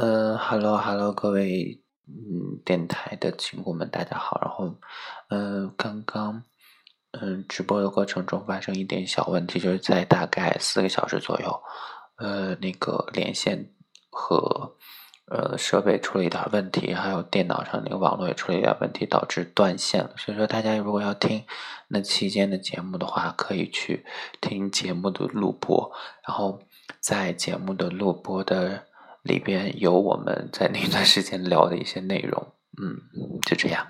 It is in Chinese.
嗯，Hello Hello，各位嗯电台的亲故们，大家好。然后，嗯，刚刚嗯直播的过程中发生一点小问题，就是在大概四个小时左右，呃，那个连线和呃设备出了一点问题，还有电脑上那个网络也出了一点问题，导致断线了。所以说，大家如果要听那期间的节目的话，可以去听节目的录播，然后在节目的录播的。里边有我们在那段时间聊的一些内容，嗯，就这样。